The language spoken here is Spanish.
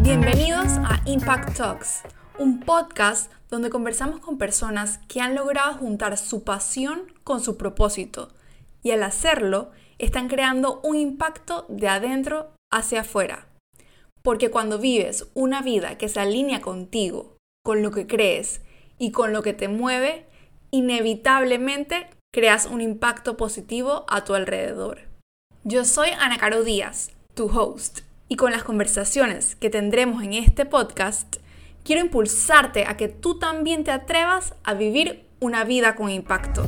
Bienvenidos a Impact Talks, un podcast donde conversamos con personas que han logrado juntar su pasión con su propósito y al hacerlo están creando un impacto de adentro hacia afuera. Porque cuando vives una vida que se alinea contigo, con lo que crees y con lo que te mueve, inevitablemente creas un impacto positivo a tu alrededor. Yo soy Ana Caro Díaz, tu host, y con las conversaciones que tendremos en este podcast, quiero impulsarte a que tú también te atrevas a vivir una vida con impacto.